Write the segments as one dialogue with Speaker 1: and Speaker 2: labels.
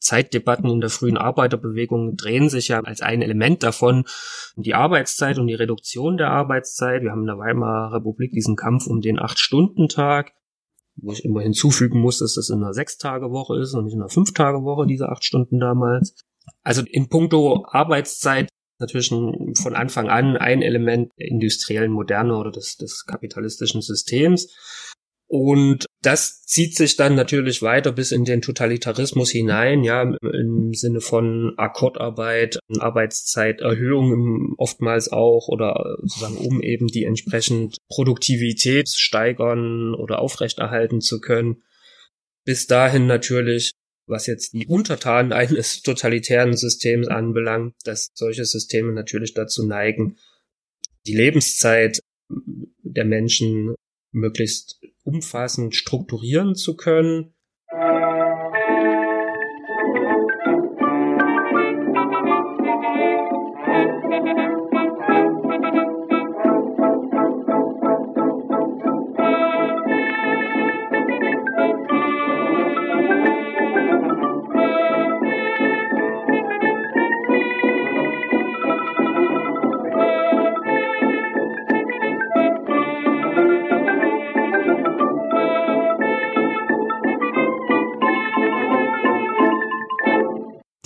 Speaker 1: Zeitdebatten in der frühen Arbeiterbewegung drehen sich ja als ein Element davon die Arbeitszeit und die Reduktion der Arbeitszeit. Wir haben in der Weimarer Republik diesen Kampf um den Acht-Stunden-Tag, wo ich immer hinzufügen muss, dass das in einer Sechs-Tage-Woche ist und nicht in einer Fünf-Tage-Woche, diese acht Stunden damals. Also in puncto Arbeitszeit natürlich von Anfang an ein Element der industriellen Moderne oder des, des kapitalistischen Systems. Und das zieht sich dann natürlich weiter bis in den Totalitarismus hinein, ja, im Sinne von Akkordarbeit, Arbeitszeiterhöhung oftmals auch oder sozusagen um eben die entsprechend Produktivität steigern oder aufrechterhalten zu können. Bis dahin natürlich, was jetzt die Untertanen eines totalitären Systems anbelangt, dass solche Systeme natürlich dazu neigen, die Lebenszeit der Menschen möglichst umfassend strukturieren zu können.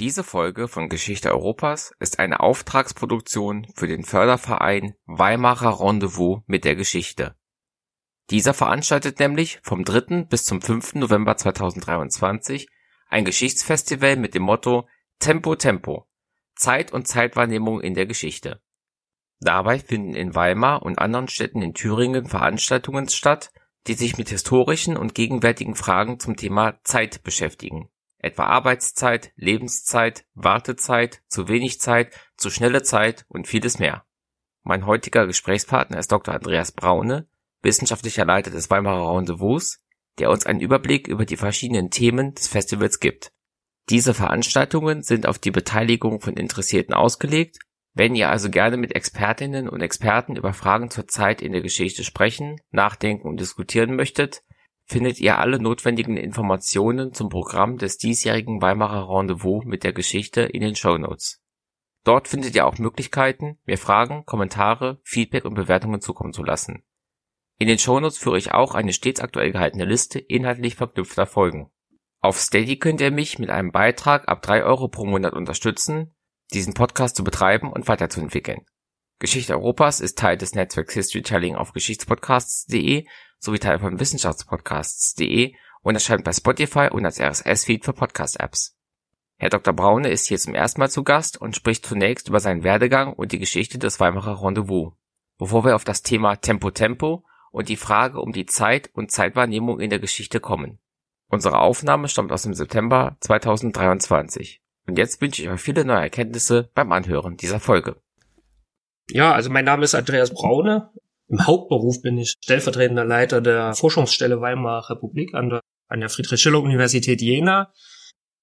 Speaker 2: Diese Folge von Geschichte Europas ist eine Auftragsproduktion für den Förderverein Weimarer Rendezvous mit der Geschichte. Dieser veranstaltet nämlich vom 3. bis zum 5. November 2023 ein Geschichtsfestival mit dem Motto Tempo Tempo – Zeit und Zeitwahrnehmung in der Geschichte. Dabei finden in Weimar und anderen Städten in Thüringen Veranstaltungen statt, die sich mit historischen und gegenwärtigen Fragen zum Thema Zeit beschäftigen etwa Arbeitszeit, Lebenszeit, Wartezeit, zu wenig Zeit, zu schnelle Zeit und vieles mehr. Mein heutiger Gesprächspartner ist Dr. Andreas Braune, wissenschaftlicher Leiter des Weimarer Rendezvous, der uns einen Überblick über die verschiedenen Themen des Festivals gibt. Diese Veranstaltungen sind auf die Beteiligung von Interessierten ausgelegt. Wenn ihr also gerne mit Expertinnen und Experten über Fragen zur Zeit in der Geschichte sprechen, nachdenken und diskutieren möchtet, findet ihr alle notwendigen Informationen zum Programm des diesjährigen Weimarer Rendezvous mit der Geschichte in den Shownotes. Dort findet ihr auch Möglichkeiten, mir Fragen, Kommentare, Feedback und Bewertungen zukommen zu lassen. In den Shownotes führe ich auch eine stets aktuell gehaltene Liste inhaltlich verknüpfter Folgen. Auf Steady könnt ihr mich mit einem Beitrag ab 3 Euro pro Monat unterstützen, diesen Podcast zu betreiben und weiterzuentwickeln. Geschichte Europas ist Teil des Netzwerks Historytelling auf Geschichtspodcasts.de sowie Teil von Wissenschaftspodcasts.de und erscheint bei Spotify und als RSS-Feed für Podcast-Apps. Herr Dr. Braune ist hier zum ersten Mal zu Gast und spricht zunächst über seinen Werdegang und die Geschichte des Weimarer Rendezvous, bevor wir auf das Thema Tempo Tempo und die Frage um die Zeit und Zeitwahrnehmung in der Geschichte kommen. Unsere Aufnahme stammt aus dem September 2023. Und jetzt wünsche ich euch viele neue Erkenntnisse beim Anhören dieser Folge.
Speaker 1: Ja, also mein Name ist Andreas Braune. Im Hauptberuf bin ich stellvertretender Leiter der Forschungsstelle Weimarer Republik an der, an der Friedrich-Schiller-Universität Jena,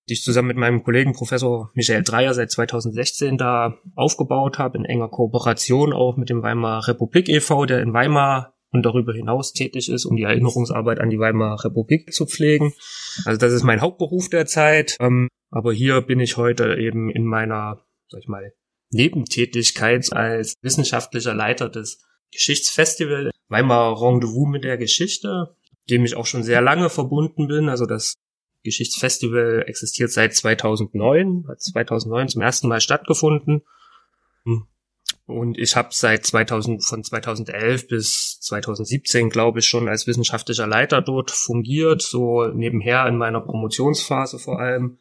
Speaker 1: die ich zusammen mit meinem Kollegen Professor Michael Dreyer seit 2016 da aufgebaut habe, in enger Kooperation auch mit dem Weimarer Republik e.V., der in Weimar und darüber hinaus tätig ist, um die Erinnerungsarbeit an die Weimarer Republik zu pflegen. Also das ist mein Hauptberuf derzeit. Ähm, aber hier bin ich heute eben in meiner, sag ich mal, Nebentätigkeit als wissenschaftlicher Leiter des Geschichtsfestival Weimar Rendezvous mit der Geschichte, dem ich auch schon sehr lange verbunden bin. Also das Geschichtsfestival existiert seit 2009, hat 2009 zum ersten Mal stattgefunden. Und ich habe seit 2000, von 2011 bis 2017, glaube ich, schon als wissenschaftlicher Leiter dort fungiert, so nebenher in meiner Promotionsphase vor allem.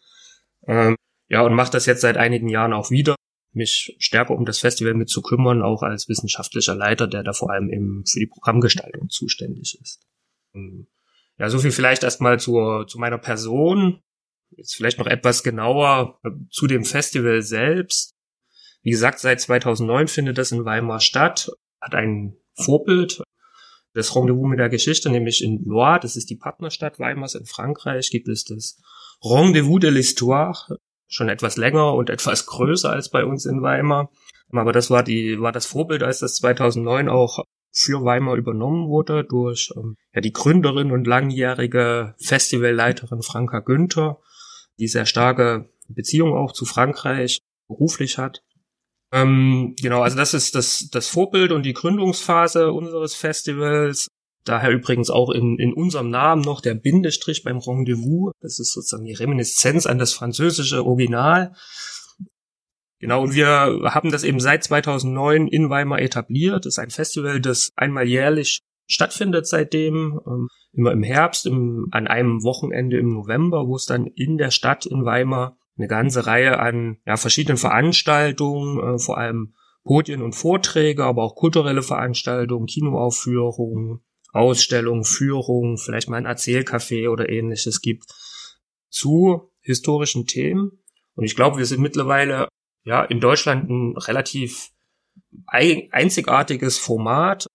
Speaker 1: Ähm, ja, und mache das jetzt seit einigen Jahren auch wieder mich stärker um das Festival mit zu kümmern, auch als wissenschaftlicher Leiter, der da vor allem eben für die Programmgestaltung zuständig ist. Ähm, ja, so viel vielleicht erstmal zur, zu meiner Person. Jetzt vielleicht noch etwas genauer äh, zu dem Festival selbst. Wie gesagt, seit 2009 findet das in Weimar statt, hat ein Vorbild. Das Rendezvous mit der Geschichte, nämlich in Loire, das ist die Partnerstadt Weimars in Frankreich, gibt es das Rendezvous de l'Histoire, schon etwas länger und etwas größer als bei uns in Weimar. Aber das war die, war das Vorbild, als das 2009 auch für Weimar übernommen wurde durch ähm, ja, die Gründerin und langjährige Festivalleiterin Franka Günther. die sehr starke Beziehung auch zu Frankreich beruflich hat. Ähm, genau, also das ist das, das Vorbild und die Gründungsphase unseres Festivals. Daher übrigens auch in, in unserem Namen noch der Bindestrich beim Rendezvous. Das ist sozusagen die Reminiszenz an das französische Original. Genau, und wir haben das eben seit 2009 in Weimar etabliert. Das ist ein Festival, das einmal jährlich stattfindet seitdem, ähm, immer im Herbst, im, an einem Wochenende im November, wo es dann in der Stadt in Weimar eine ganze Reihe an ja, verschiedenen Veranstaltungen, äh, vor allem Podien und Vorträge, aber auch kulturelle Veranstaltungen, Kinoaufführungen, Ausstellungen, Führungen, vielleicht mal ein Erzählcafé oder ähnliches gibt zu historischen Themen. Und ich glaube, wir sind mittlerweile ja in Deutschland ein relativ einzigartiges Format,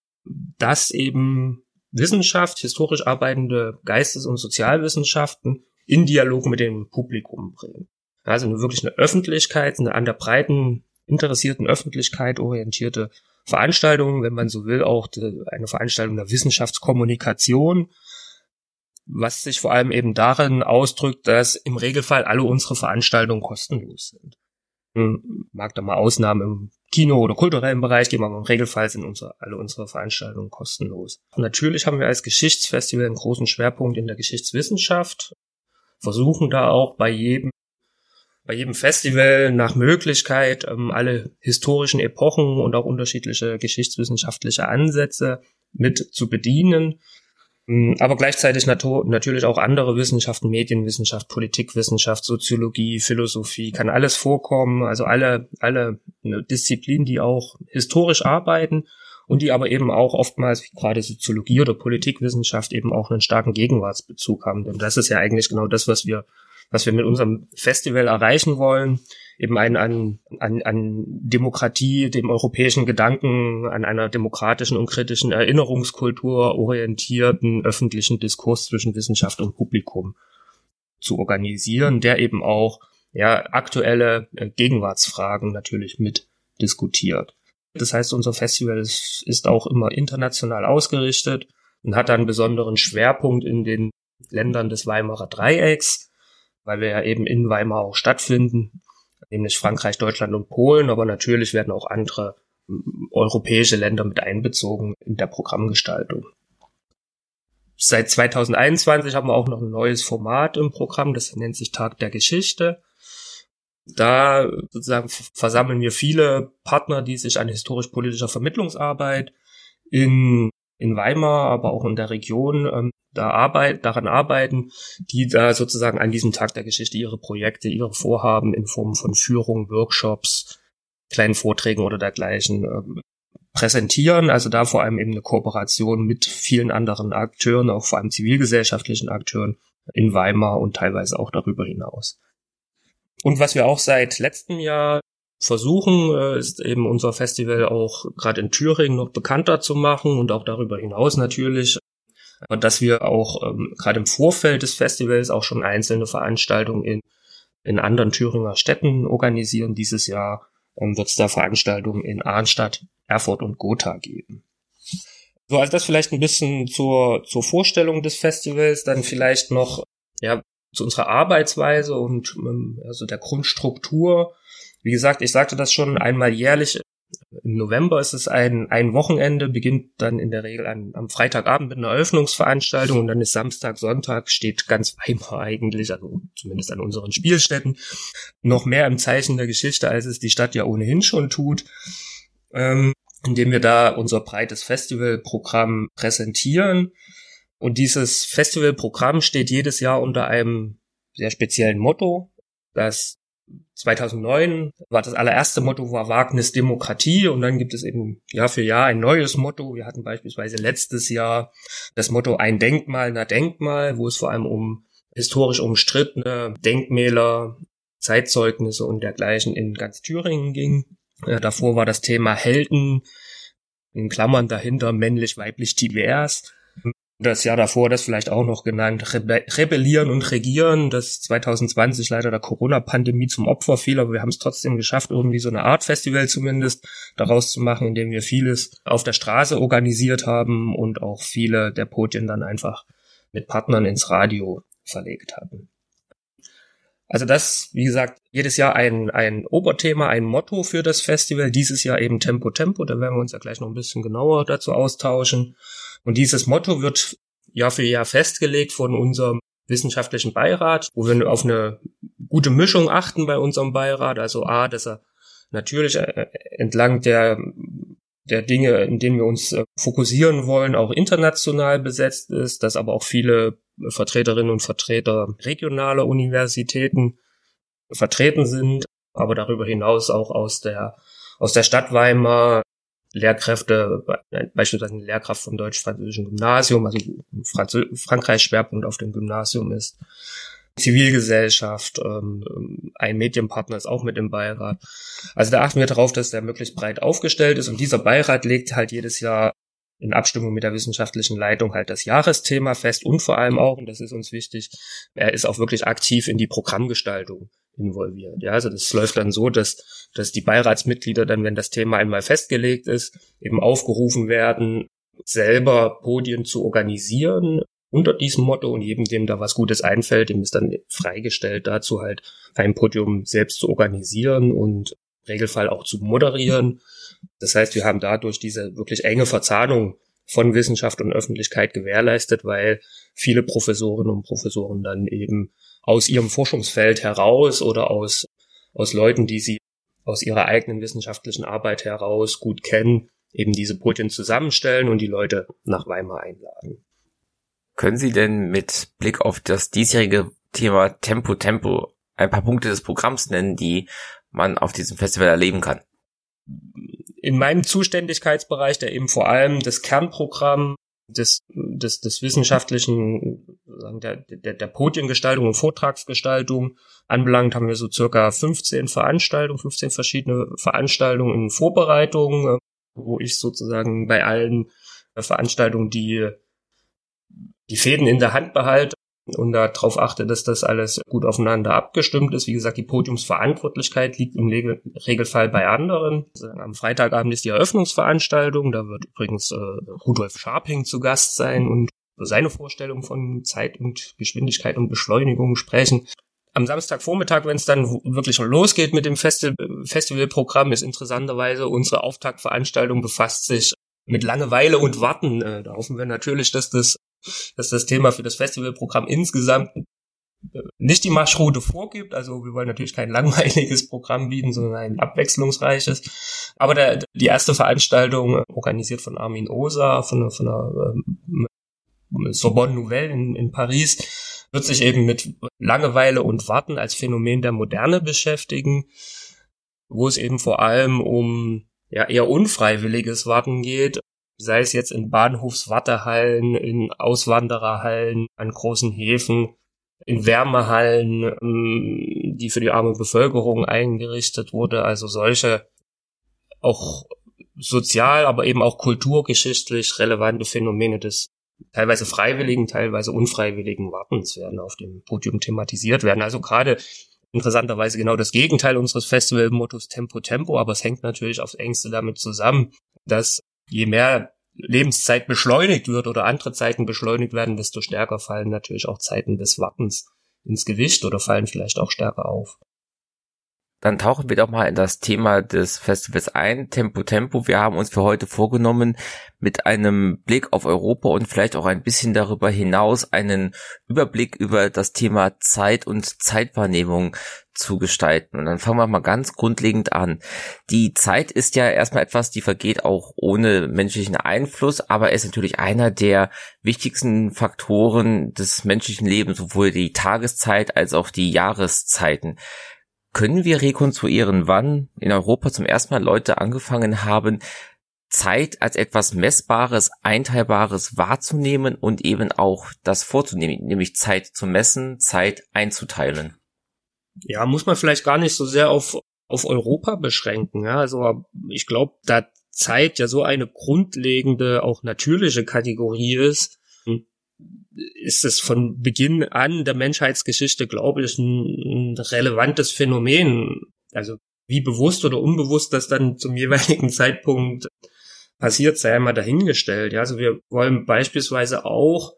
Speaker 1: das eben Wissenschaft, historisch arbeitende Geistes- und Sozialwissenschaften in Dialog mit dem Publikum bringen. Also eine wirklich eine Öffentlichkeit, eine an der breiten interessierten Öffentlichkeit orientierte Veranstaltung, wenn man so will, auch eine Veranstaltung der Wissenschaftskommunikation, was sich vor allem eben darin ausdrückt, dass im Regelfall alle unsere Veranstaltungen kostenlos sind. Hm, mag da mal Ausnahmen im Kino- oder kulturellen Bereich geben, aber im Regelfall sind unsere, alle unsere Veranstaltungen kostenlos. Und natürlich haben wir als Geschichtsfestival einen großen Schwerpunkt in der Geschichtswissenschaft, versuchen da auch bei jedem bei jedem Festival nach Möglichkeit ähm, alle historischen Epochen und auch unterschiedliche geschichtswissenschaftliche Ansätze mit zu bedienen. Ähm, aber gleichzeitig natürlich auch andere Wissenschaften, Medienwissenschaft, Politikwissenschaft, Soziologie, Philosophie, kann alles vorkommen. Also alle, alle ne, Disziplinen, die auch historisch arbeiten und die aber eben auch oftmals, wie gerade Soziologie oder Politikwissenschaft, eben auch einen starken Gegenwartsbezug haben. Denn das ist ja eigentlich genau das, was wir was wir mit unserem Festival erreichen wollen, eben ein an, an, an Demokratie, dem europäischen Gedanken, an einer demokratischen und kritischen Erinnerungskultur orientierten öffentlichen Diskurs zwischen Wissenschaft und Publikum zu organisieren, der eben auch ja, aktuelle äh, Gegenwartsfragen natürlich mit diskutiert. Das heißt, unser Festival ist, ist auch immer international ausgerichtet und hat einen besonderen Schwerpunkt in den Ländern des Weimarer Dreiecks, weil wir ja eben in Weimar auch stattfinden, nämlich Frankreich, Deutschland und Polen, aber natürlich werden auch andere europäische Länder mit einbezogen in der Programmgestaltung. Seit 2021 haben wir auch noch ein neues Format im Programm, das nennt sich Tag der Geschichte. Da sozusagen versammeln wir viele Partner, die sich an historisch-politischer Vermittlungsarbeit in, in Weimar, aber auch in der Region ähm, da arbeit, daran arbeiten, die da sozusagen an diesem Tag der Geschichte ihre Projekte, ihre Vorhaben in Form von Führung, Workshops, kleinen Vorträgen oder dergleichen äh, präsentieren. Also da vor allem eben eine Kooperation mit vielen anderen Akteuren, auch vor allem zivilgesellschaftlichen Akteuren in Weimar und teilweise auch darüber hinaus. Und was wir auch seit letztem Jahr versuchen, äh, ist eben unser Festival auch gerade in Thüringen noch bekannter zu machen und auch darüber hinaus natürlich dass wir auch ähm, gerade im Vorfeld des Festivals auch schon einzelne Veranstaltungen in, in anderen Thüringer Städten organisieren. Dieses Jahr ähm, wird es da Veranstaltungen in Arnstadt, Erfurt und Gotha geben. So, also das vielleicht ein bisschen zur, zur Vorstellung des Festivals, dann vielleicht noch ja, zu unserer Arbeitsweise und ähm, also der Grundstruktur. Wie gesagt, ich sagte das schon, einmal jährlich im November ist es ein, ein Wochenende, beginnt dann in der Regel an, am Freitagabend mit einer Eröffnungsveranstaltung und dann ist Samstag, Sonntag, steht ganz Weimar eigentlich, also zumindest an unseren Spielstätten, noch mehr im Zeichen der Geschichte, als es die Stadt ja ohnehin schon tut, ähm, indem wir da unser breites Festivalprogramm präsentieren. Und dieses Festivalprogramm steht jedes Jahr unter einem sehr speziellen Motto, das 2009 war das allererste Motto war Wagnis Demokratie und dann gibt es eben Jahr für Jahr ein neues Motto. Wir hatten beispielsweise letztes Jahr das Motto ein Denkmal, na Denkmal, wo es vor allem um historisch umstrittene Denkmäler, Zeitzeugnisse und dergleichen in ganz Thüringen ging. Ja, davor war das Thema Helden, in Klammern dahinter männlich, weiblich, divers das Jahr davor das vielleicht auch noch genannt, Rebe Rebellieren und Regieren, das 2020 leider der Corona-Pandemie zum Opfer fiel, aber wir haben es trotzdem geschafft, irgendwie so eine Art Festival zumindest daraus zu machen, indem wir vieles auf der Straße organisiert haben und auch viele der Podien dann einfach mit Partnern ins Radio verlegt haben. Also das, wie gesagt, jedes Jahr ein, ein Oberthema, ein Motto für das Festival. Dieses Jahr eben Tempo Tempo. Da werden wir uns ja gleich noch ein bisschen genauer dazu austauschen. Und dieses Motto wird Jahr für Jahr festgelegt von unserem wissenschaftlichen Beirat, wo wir auf eine gute Mischung achten bei unserem Beirat. Also A, dass er natürlich äh, entlang der der Dinge, in denen wir uns äh, fokussieren wollen, auch international besetzt ist, dass aber auch viele Vertreterinnen und Vertreter regionaler Universitäten vertreten sind, aber darüber hinaus auch aus der aus der Stadt Weimar Lehrkräfte, beispielsweise eine Lehrkraft vom deutsch-französischen Gymnasium, also Franzö Frankreichs Schwerpunkt auf dem Gymnasium ist, Zivilgesellschaft, ähm, ein Medienpartner ist auch mit im Beirat. Also da achten wir darauf, dass der möglichst breit aufgestellt ist und dieser Beirat legt halt jedes Jahr in Abstimmung mit der wissenschaftlichen Leitung halt das Jahresthema fest und vor allem auch, und das ist uns wichtig, er ist auch wirklich aktiv in die Programmgestaltung involviert. Ja, also das läuft dann so, dass, dass die Beiratsmitglieder dann, wenn das Thema einmal festgelegt ist, eben aufgerufen werden, selber Podien zu organisieren unter diesem Motto und jedem, dem da was Gutes einfällt, dem ist dann freigestellt dazu halt ein Podium selbst zu organisieren und Regelfall auch zu moderieren. Das heißt, wir haben dadurch diese wirklich enge Verzahnung von Wissenschaft und Öffentlichkeit gewährleistet, weil viele Professorinnen und Professoren dann eben aus ihrem Forschungsfeld heraus oder aus, aus Leuten, die sie aus ihrer eigenen wissenschaftlichen Arbeit heraus gut kennen, eben diese Podien zusammenstellen und die Leute nach Weimar einladen.
Speaker 2: Können Sie denn mit Blick auf das diesjährige Thema Tempo Tempo ein paar Punkte des Programms nennen, die man auf diesem Festival erleben kann?
Speaker 1: In meinem Zuständigkeitsbereich, der eben vor allem das Kernprogramm des, des, des wissenschaftlichen, der, der, der Podiengestaltung und Vortragsgestaltung anbelangt, haben wir so circa 15 Veranstaltungen, 15 verschiedene Veranstaltungen in Vorbereitung, wo ich sozusagen bei allen Veranstaltungen die, die Fäden in der Hand behalte und darauf achte, dass das alles gut aufeinander abgestimmt ist. Wie gesagt, die Podiumsverantwortlichkeit liegt im Regelfall bei anderen. Am Freitagabend ist die Eröffnungsveranstaltung. Da wird übrigens äh, Rudolf Scharping zu Gast sein und seine Vorstellung von Zeit und Geschwindigkeit und Beschleunigung sprechen. Am Samstagvormittag, wenn es dann wirklich losgeht mit dem Festi Festivalprogramm, ist interessanterweise unsere Auftaktveranstaltung befasst sich mit Langeweile und Warten. Äh, da hoffen wir natürlich, dass das dass das Thema für das Festivalprogramm insgesamt äh, nicht die Marschroute vorgibt. Also wir wollen natürlich kein langweiliges Programm bieten, sondern ein abwechslungsreiches. Aber der, die erste Veranstaltung, organisiert von Armin Osa, von, von der ähm, Sorbonne Nouvelle in, in Paris, wird sich eben mit Langeweile und Warten als Phänomen der Moderne beschäftigen, wo es eben vor allem um ja, eher unfreiwilliges Warten geht, sei es jetzt in Bahnhofswartehallen, in Auswandererhallen, an großen Häfen, in Wärmehallen, ähm, die für die arme Bevölkerung eingerichtet wurde, also solche auch sozial, aber eben auch kulturgeschichtlich relevante Phänomene des teilweise freiwilligen, teilweise unfreiwilligen Wartens werden auf dem Podium thematisiert werden. Also gerade interessanterweise genau das Gegenteil unseres Festivalmottos Tempo Tempo, aber es hängt natürlich aufs engste damit zusammen, dass je mehr Lebenszeit beschleunigt wird oder andere Zeiten beschleunigt werden, desto stärker fallen natürlich auch Zeiten des Wartens ins Gewicht oder fallen vielleicht auch stärker auf.
Speaker 2: Dann tauchen wir doch mal in das Thema des Festivals ein. Tempo Tempo. Wir haben uns für heute vorgenommen, mit einem Blick auf Europa und vielleicht auch ein bisschen darüber hinaus einen Überblick über das Thema Zeit und Zeitwahrnehmung zu gestalten. Und dann fangen wir mal ganz grundlegend an. Die Zeit ist ja erstmal etwas, die vergeht auch ohne menschlichen Einfluss, aber ist natürlich einer der wichtigsten Faktoren des menschlichen Lebens, sowohl die Tageszeit als auch die Jahreszeiten. Können wir rekonstruieren, wann in Europa zum ersten Mal Leute angefangen haben, Zeit als etwas Messbares, Einteilbares wahrzunehmen und eben auch das vorzunehmen, nämlich Zeit zu messen, Zeit einzuteilen?
Speaker 1: Ja, muss man vielleicht gar nicht so sehr auf, auf Europa beschränken. Ja? Also ich glaube, da Zeit ja so eine grundlegende, auch natürliche Kategorie ist, ist es von Beginn an der Menschheitsgeschichte, glaube ich, ein, relevantes Phänomen. Also wie bewusst oder unbewusst das dann zum jeweiligen Zeitpunkt passiert, sei einmal dahingestellt. Ja, also wir wollen beispielsweise auch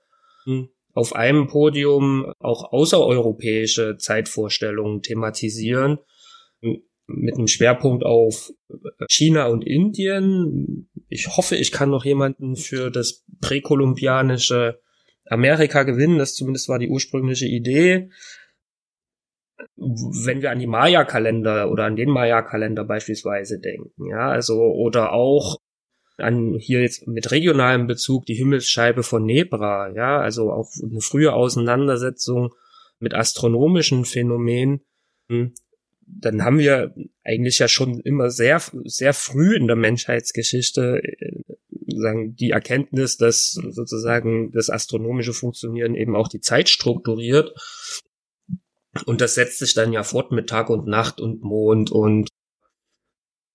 Speaker 1: hm, auf einem Podium auch außereuropäische Zeitvorstellungen thematisieren mit einem Schwerpunkt auf China und Indien. Ich hoffe, ich kann noch jemanden für das präkolumbianische Amerika gewinnen. Das zumindest war die ursprüngliche Idee. Wenn wir an die Maya-Kalender oder an den Maya-Kalender beispielsweise denken, ja, also oder auch an hier jetzt mit regionalem Bezug die Himmelsscheibe von Nebra, ja, also auch eine frühe Auseinandersetzung mit astronomischen Phänomenen, hm, dann haben wir eigentlich ja schon immer sehr, sehr früh in der Menschheitsgeschichte äh, sagen, die Erkenntnis, dass sozusagen das astronomische Funktionieren eben auch die Zeit strukturiert. Und das setzt sich dann ja fort mit Tag und Nacht und Mond und,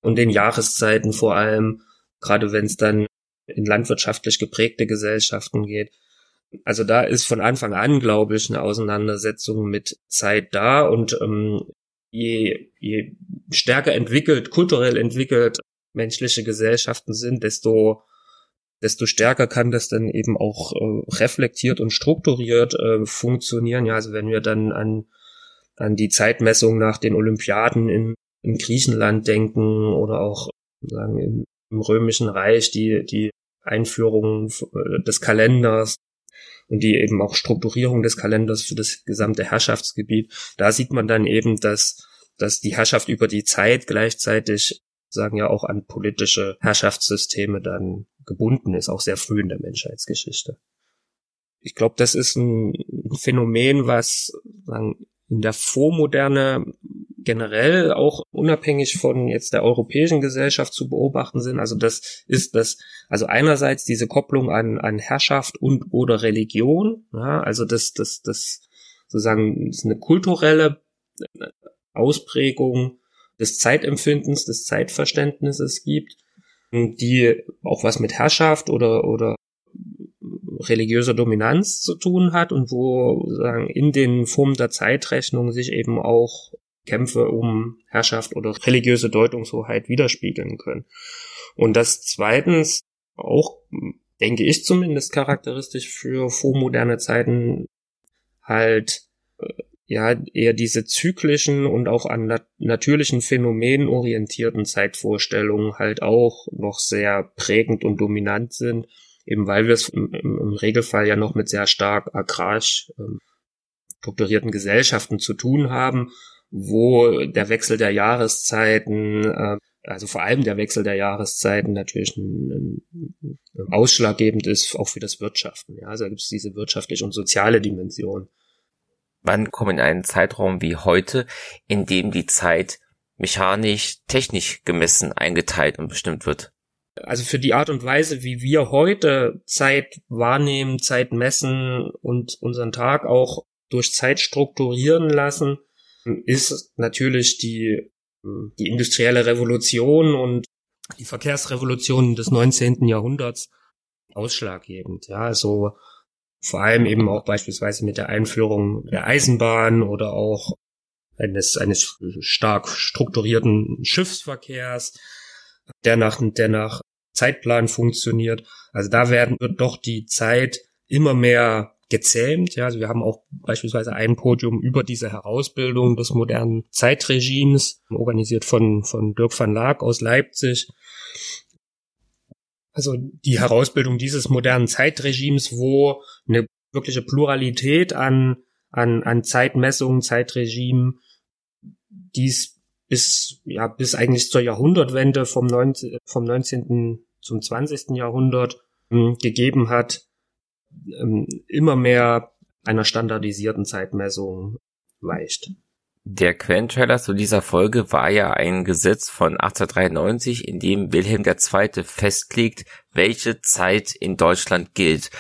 Speaker 1: und den Jahreszeiten vor allem, gerade wenn es dann in landwirtschaftlich geprägte Gesellschaften geht. Also da ist von Anfang an, glaube ich, eine Auseinandersetzung mit Zeit da und ähm, je, je stärker entwickelt, kulturell entwickelt menschliche Gesellschaften sind, desto desto stärker kann das dann eben auch äh, reflektiert und strukturiert äh, funktionieren. Ja, also wenn wir dann an an die Zeitmessung nach den Olympiaden in, in Griechenland denken oder auch sagen im, im römischen Reich die die Einführung äh, des Kalenders und die eben auch Strukturierung des Kalenders für das gesamte Herrschaftsgebiet. Da sieht man dann eben, dass, dass die Herrschaft über die Zeit gleichzeitig sagen ja auch an politische Herrschaftssysteme dann gebunden ist, auch sehr früh in der Menschheitsgeschichte. Ich glaube, das ist ein Phänomen, was in der Vormoderne generell auch unabhängig von jetzt der europäischen Gesellschaft zu beobachten sind. Also das ist das, also einerseits diese Kopplung an, an Herrschaft und oder Religion, ja, also das, das, das sozusagen ist eine kulturelle Ausprägung des Zeitempfindens, des Zeitverständnisses gibt, die auch was mit Herrschaft oder, oder religiöser Dominanz zu tun hat und wo sagen, in den Formen der Zeitrechnung sich eben auch Kämpfe um Herrschaft oder religiöse Deutungshoheit widerspiegeln können. Und das zweitens auch, denke ich zumindest, charakteristisch für vormoderne Zeiten halt äh, ja eher diese zyklischen und auch an nat natürlichen Phänomenen orientierten Zeitvorstellungen halt auch noch sehr prägend und dominant sind eben weil wir es im, im, Regelfall ja noch mit sehr stark agrarisch ähm, strukturierten Gesellschaften zu tun haben, wo der Wechsel der Jahreszeiten, äh, also vor allem der Wechsel der Jahreszeiten natürlich ein, ein, ein ausschlaggebend ist, auch für das Wirtschaften. Ja, also da gibt es diese wirtschaftliche und soziale Dimension.
Speaker 2: Wann kommen in einen Zeitraum wie heute, in dem die Zeit mechanisch, technisch gemessen, eingeteilt und bestimmt wird?
Speaker 1: also für die Art und Weise, wie wir heute Zeit wahrnehmen, Zeit messen und unseren Tag auch durch Zeit strukturieren lassen, ist natürlich die, die industrielle Revolution und die Verkehrsrevolution des 19. Jahrhunderts ausschlaggebend. Ja, also vor allem eben auch beispielsweise mit der Einführung der Eisenbahn oder auch eines, eines stark strukturierten Schiffsverkehrs, der nach, der nach Zeitplan funktioniert. Also da werden, wird doch die Zeit immer mehr gezähmt. Ja, also wir haben auch beispielsweise ein Podium über diese Herausbildung des modernen Zeitregimes, organisiert von, von Dirk van Laak aus Leipzig. Also die Herausbildung dieses modernen Zeitregimes, wo eine wirkliche Pluralität an, an, an Zeitmessungen, Zeitregimen, dies bis, ja, bis eigentlich zur Jahrhundertwende vom, 19, vom 19. zum 20. Jahrhundert ähm, gegeben hat, ähm, immer mehr einer standardisierten Zeitmessung weicht.
Speaker 2: Der Quellentrailer zu dieser Folge war ja ein Gesetz von 1893, in dem Wilhelm II. festlegt, welche Zeit in Deutschland gilt.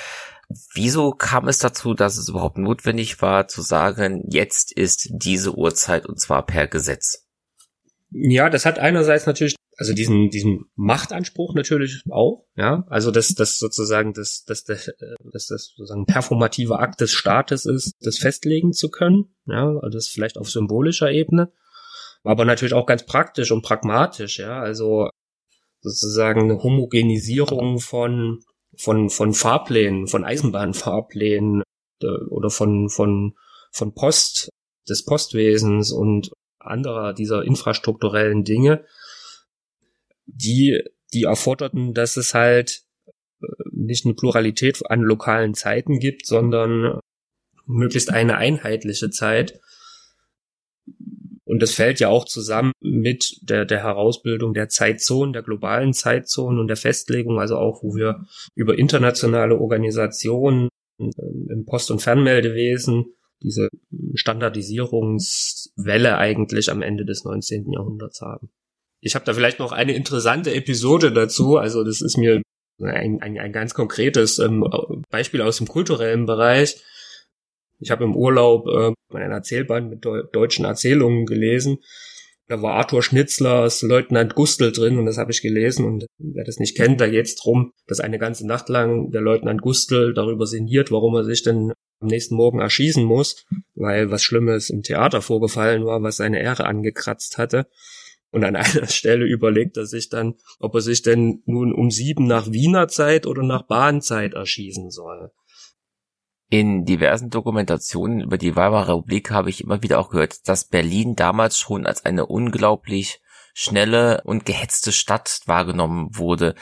Speaker 2: Wieso kam es dazu, dass es überhaupt notwendig war, zu sagen, jetzt ist diese Uhrzeit und zwar per Gesetz?
Speaker 1: Ja, das hat einerseits natürlich, also diesen, diesen Machtanspruch natürlich auch, ja, also dass das sozusagen das, das, das, dass das sozusagen performative Akt des Staates ist, das festlegen zu können, ja, also das vielleicht auf symbolischer Ebene, aber natürlich auch ganz praktisch und pragmatisch, ja, also sozusagen eine Homogenisierung von, von, von Fahrplänen, von Eisenbahnfahrplänen, oder von, von, von Post, des Postwesens und anderer dieser infrastrukturellen Dinge, die, die erforderten, dass es halt äh, nicht eine Pluralität an lokalen Zeiten gibt, sondern möglichst eine einheitliche Zeit. Und das fällt ja auch zusammen mit der, der Herausbildung der Zeitzonen, der globalen Zeitzonen und der Festlegung, also auch, wo wir über internationale Organisationen äh, im Post- und Fernmeldewesen diese Standardisierungswelle eigentlich am Ende des 19. Jahrhunderts haben. Ich habe da vielleicht noch eine interessante Episode dazu. Also das ist mir ein, ein, ein ganz konkretes ähm, Beispiel aus dem kulturellen Bereich. Ich habe im Urlaub äh, einen Erzählband mit de deutschen Erzählungen gelesen. Da war Arthur Schnitzlers Leutnant Gustl drin und das habe ich gelesen. Und wer das nicht kennt, da geht es darum, dass eine ganze Nacht lang der Leutnant Gustl darüber sinniert, warum er sich denn am nächsten Morgen erschießen muss, weil was Schlimmes im Theater vorgefallen war, was seine Ehre angekratzt hatte. Und an einer Stelle überlegt er sich dann, ob er sich denn nun um sieben nach Wiener Zeit oder nach Bahnzeit erschießen soll.
Speaker 2: In diversen Dokumentationen über die Weimarer Republik habe ich immer wieder auch gehört, dass Berlin damals schon als eine unglaublich schnelle und gehetzte Stadt wahrgenommen wurde.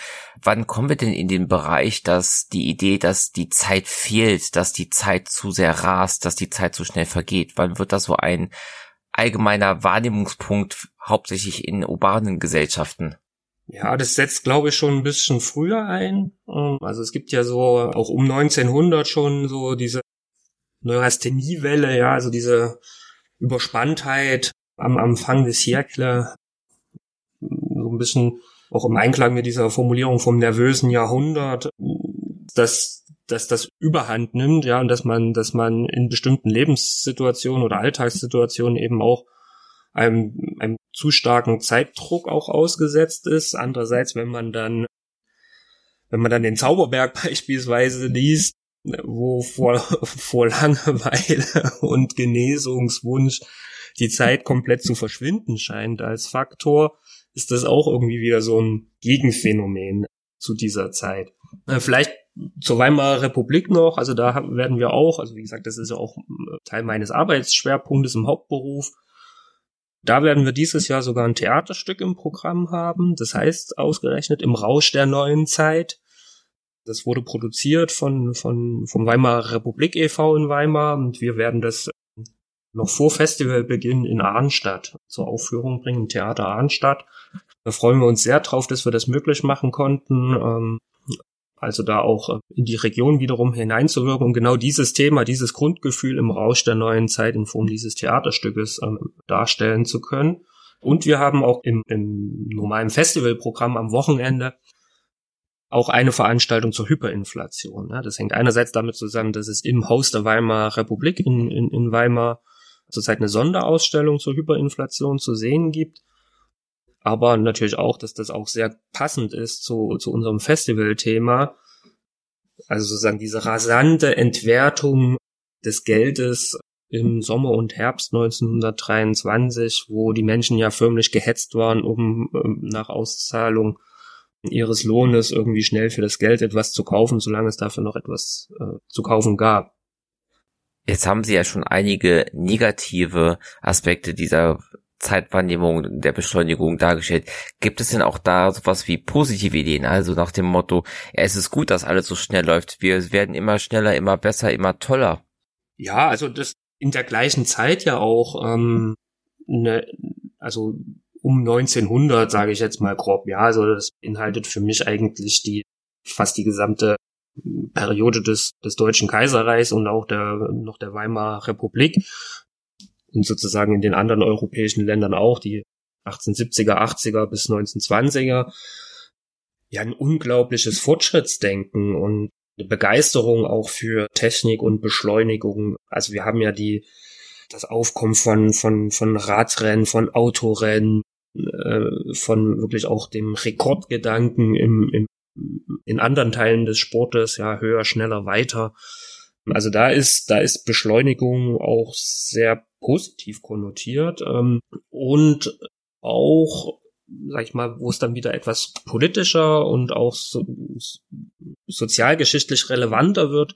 Speaker 2: Wann kommen wir denn in den Bereich, dass die Idee, dass die Zeit fehlt, dass die Zeit zu sehr rast, dass die Zeit zu schnell vergeht? Wann wird das so ein allgemeiner Wahrnehmungspunkt, hauptsächlich in urbanen Gesellschaften.
Speaker 1: Ja, das setzt, glaube ich, schon ein bisschen früher ein. Ähm, also es gibt ja so auch um 1900 schon so diese Neurastheniewelle, ja, also diese Überspanntheit am Anfang des Siècle, so ein bisschen auch im Einklang mit dieser Formulierung vom nervösen Jahrhundert, dass dass das Überhand nimmt, ja, und dass man, dass man in bestimmten Lebenssituationen oder Alltagssituationen eben auch einem, einem zu starken Zeitdruck auch ausgesetzt ist. Andererseits, wenn man dann, wenn man dann den Zauberberg beispielsweise liest, wo vor, vor Langeweile und Genesungswunsch die Zeit komplett zu verschwinden scheint als Faktor, ist das auch irgendwie wieder so ein Gegenphänomen zu dieser Zeit. Äh, vielleicht zur Weimarer Republik noch, also da werden wir auch, also wie gesagt, das ist ja auch äh, Teil meines Arbeitsschwerpunktes im Hauptberuf. Da werden wir dieses Jahr sogar ein Theaterstück im Programm haben. Das heißt, ausgerechnet im Rausch der neuen Zeit. Das wurde produziert von, von, vom Weimarer Republik e.V. in Weimar und wir werden das noch vor Festivalbeginn in Arnstadt zur Aufführung bringen, Theater Arnstadt. Da freuen wir uns sehr drauf, dass wir das möglich machen konnten. Also da auch äh, in die Region wiederum hineinzuwirken und genau dieses Thema, dieses Grundgefühl im Rausch der neuen Zeit in Form dieses Theaterstückes ähm, darstellen zu können. Und wir haben auch im, im normalen Festivalprogramm am Wochenende auch eine Veranstaltung zur Hyperinflation. Ja, das hängt einerseits damit zusammen, dass es im Haus der Weimarer Republik in, in, in Weimar zurzeit eine Sonderausstellung zur Hyperinflation zu sehen gibt aber natürlich auch, dass das auch sehr passend ist zu, zu unserem Festivalthema. Also sozusagen diese rasante Entwertung des Geldes im Sommer und Herbst 1923, wo die Menschen ja förmlich gehetzt waren, um ähm, nach Auszahlung ihres Lohnes irgendwie schnell für das Geld etwas zu kaufen, solange es dafür noch etwas äh, zu kaufen gab.
Speaker 2: Jetzt haben Sie ja schon einige negative Aspekte dieser Zeitwahrnehmung der Beschleunigung dargestellt. Gibt es denn auch da sowas wie positive Ideen? Also nach dem Motto, es ist gut, dass alles so schnell läuft. Wir werden immer schneller, immer besser, immer toller.
Speaker 1: Ja, also das in der gleichen Zeit ja auch, ähm, ne, also um 1900, sage ich jetzt mal grob. Ja, also das beinhaltet für mich eigentlich die fast die gesamte Periode des, des Deutschen Kaiserreichs und auch der noch der Weimarer Republik und sozusagen in den anderen europäischen Ländern auch, die 1870er, 80er bis 1920er, ja ein unglaubliches Fortschrittsdenken und Begeisterung auch für Technik und Beschleunigung. Also wir haben ja die das Aufkommen von von von Radrennen, von Autorennen, äh, von wirklich auch dem Rekordgedanken im, im in anderen Teilen des Sportes, ja höher, schneller, weiter. Also da ist, da ist Beschleunigung auch sehr positiv konnotiert ähm, und auch, sag ich mal, wo es dann wieder etwas politischer und auch so, sozialgeschichtlich relevanter wird,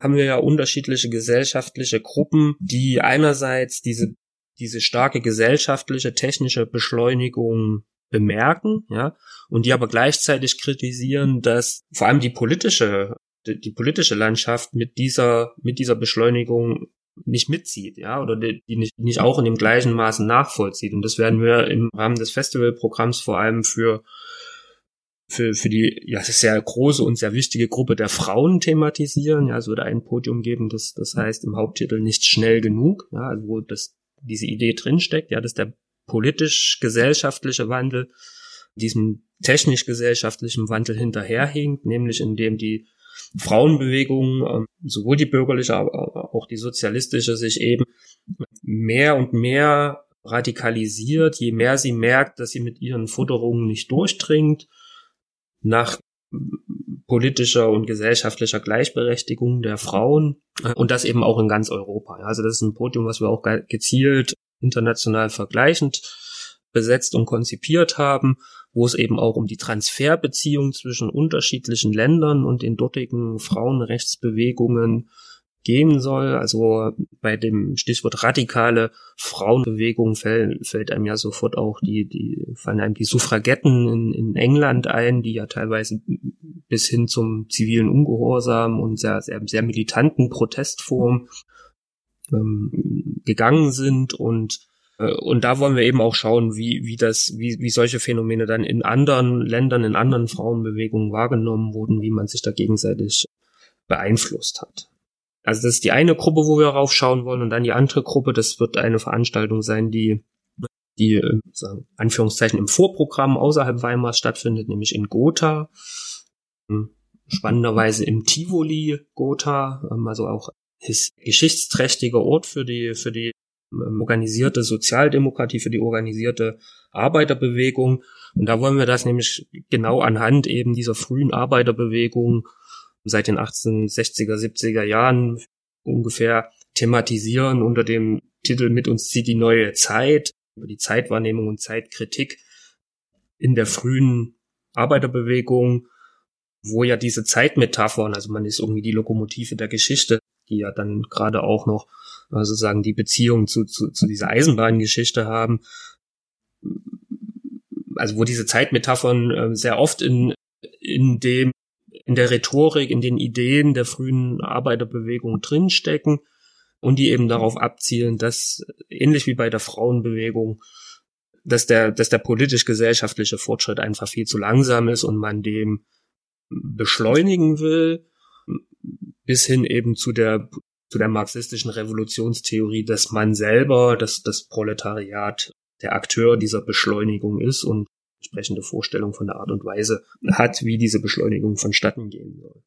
Speaker 1: haben wir ja unterschiedliche gesellschaftliche Gruppen, die einerseits diese, diese starke gesellschaftliche, technische Beschleunigung bemerken, ja, und die aber gleichzeitig kritisieren, dass vor allem die politische, die, die politische Landschaft mit dieser, mit dieser Beschleunigung nicht mitzieht, ja, oder die, die nicht, nicht auch in dem gleichen Maße nachvollzieht. Und das werden wir im Rahmen des Festivalprogramms vor allem für für, für die ja sehr große und sehr wichtige Gruppe der Frauen thematisieren. Ja, es würde ein Podium geben, das, das heißt im Haupttitel nicht schnell genug, ja, also wo das, diese Idee drinsteckt, ja, dass der politisch-gesellschaftliche Wandel diesem technisch-gesellschaftlichen Wandel hinterherhinkt, nämlich indem die Frauenbewegung, ähm, sowohl die bürgerliche, aber auch die sozialistische, sich eben mehr und mehr radikalisiert, je mehr sie merkt, dass sie mit ihren Forderungen nicht durchdringt, nach politischer und gesellschaftlicher Gleichberechtigung der Frauen und das eben auch in ganz Europa. Also das ist ein Podium, was wir auch gezielt international vergleichend besetzt und konzipiert haben, wo es eben auch um die Transferbeziehung zwischen unterschiedlichen Ländern und den dortigen Frauenrechtsbewegungen gehen soll. Also bei dem Stichwort radikale Frauenbewegung fällt, fällt einem ja sofort auch die, die, fallen einem die Suffragetten in, in England ein, die ja teilweise bis hin zum zivilen Ungehorsam und sehr, sehr, sehr militanten Protestform ähm, gegangen sind und und da wollen wir eben auch schauen, wie, wie das, wie, wie solche Phänomene dann in anderen Ländern, in anderen Frauenbewegungen wahrgenommen wurden, wie man sich da gegenseitig beeinflusst hat. Also das ist die eine Gruppe, wo wir raufschauen wollen und dann die andere Gruppe, das wird eine Veranstaltung sein, die die äh, sagen, Anführungszeichen im Vorprogramm außerhalb Weimars stattfindet, nämlich in Gotha. Hm, spannenderweise im Tivoli Gotha, ähm, also auch ist geschichtsträchtiger Ort für die für die organisierte Sozialdemokratie, für die organisierte Arbeiterbewegung. Und da wollen wir das nämlich genau anhand eben dieser frühen Arbeiterbewegung seit den 1860er, 70er Jahren ungefähr thematisieren unter dem Titel Mit uns zieht die neue Zeit, über die Zeitwahrnehmung und Zeitkritik in der frühen Arbeiterbewegung, wo ja diese Zeitmetaphern, also man ist irgendwie die Lokomotive der Geschichte, die ja dann gerade auch noch sozusagen die Beziehung zu, zu, zu dieser Eisenbahngeschichte haben, also wo diese Zeitmetaphern äh, sehr oft in, in dem in der Rhetorik, in den Ideen der frühen Arbeiterbewegung drinstecken und die eben darauf abzielen, dass ähnlich wie bei der Frauenbewegung, dass der, dass der politisch-gesellschaftliche Fortschritt einfach viel zu langsam ist und man dem beschleunigen will, bis hin eben zu der, zu der marxistischen Revolutionstheorie, dass man selber, dass das Proletariat der Akteur dieser Beschleunigung ist und entsprechende Vorstellung von der Art und Weise hat, wie diese Beschleunigung vonstatten gehen soll.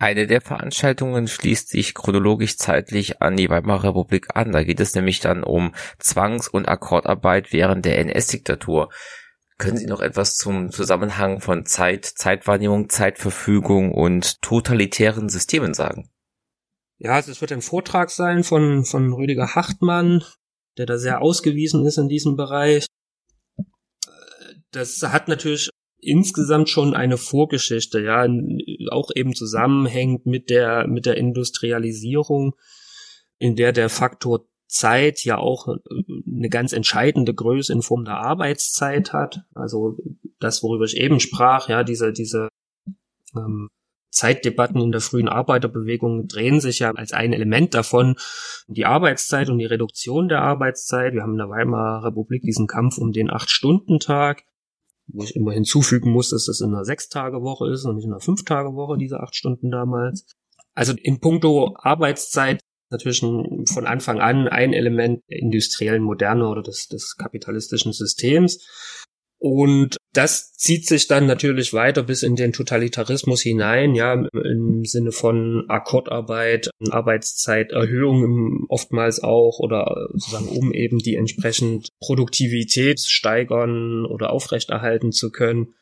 Speaker 2: Eine der Veranstaltungen schließt sich chronologisch zeitlich an die Weimarer Republik an. Da geht es nämlich dann um Zwangs- und Akkordarbeit während der NS-Diktatur. Können Sie noch etwas zum Zusammenhang von Zeit, Zeitwahrnehmung, Zeitverfügung und totalitären Systemen sagen?
Speaker 1: Ja, also es wird ein Vortrag sein von, von Rüdiger Hartmann, der da sehr ausgewiesen ist in diesem Bereich das hat natürlich insgesamt schon eine Vorgeschichte, ja, auch eben zusammenhängt mit der, mit der Industrialisierung, in der der Faktor Zeit ja auch eine ganz entscheidende Größe in Form der Arbeitszeit hat. Also das, worüber ich eben sprach, ja, diese, diese ähm, Zeitdebatten in der frühen Arbeiterbewegung drehen sich ja als ein Element davon die Arbeitszeit und die Reduktion der Arbeitszeit. Wir haben in der Weimarer Republik diesen Kampf um den Acht-Stunden-Tag wo ich immer hinzufügen muss, dass das in einer Sechs-Tage-Woche ist und nicht in einer Fünf-Tage-Woche, diese acht Stunden damals. Also in puncto Arbeitszeit natürlich von Anfang an ein Element der industriellen Moderne oder des, des kapitalistischen Systems. Und das zieht sich dann natürlich weiter bis in den Totalitarismus hinein, ja, im Sinne von Akkordarbeit, Arbeitszeiterhöhung oftmals auch oder sozusagen um eben die entsprechend Produktivität steigern oder aufrechterhalten zu können.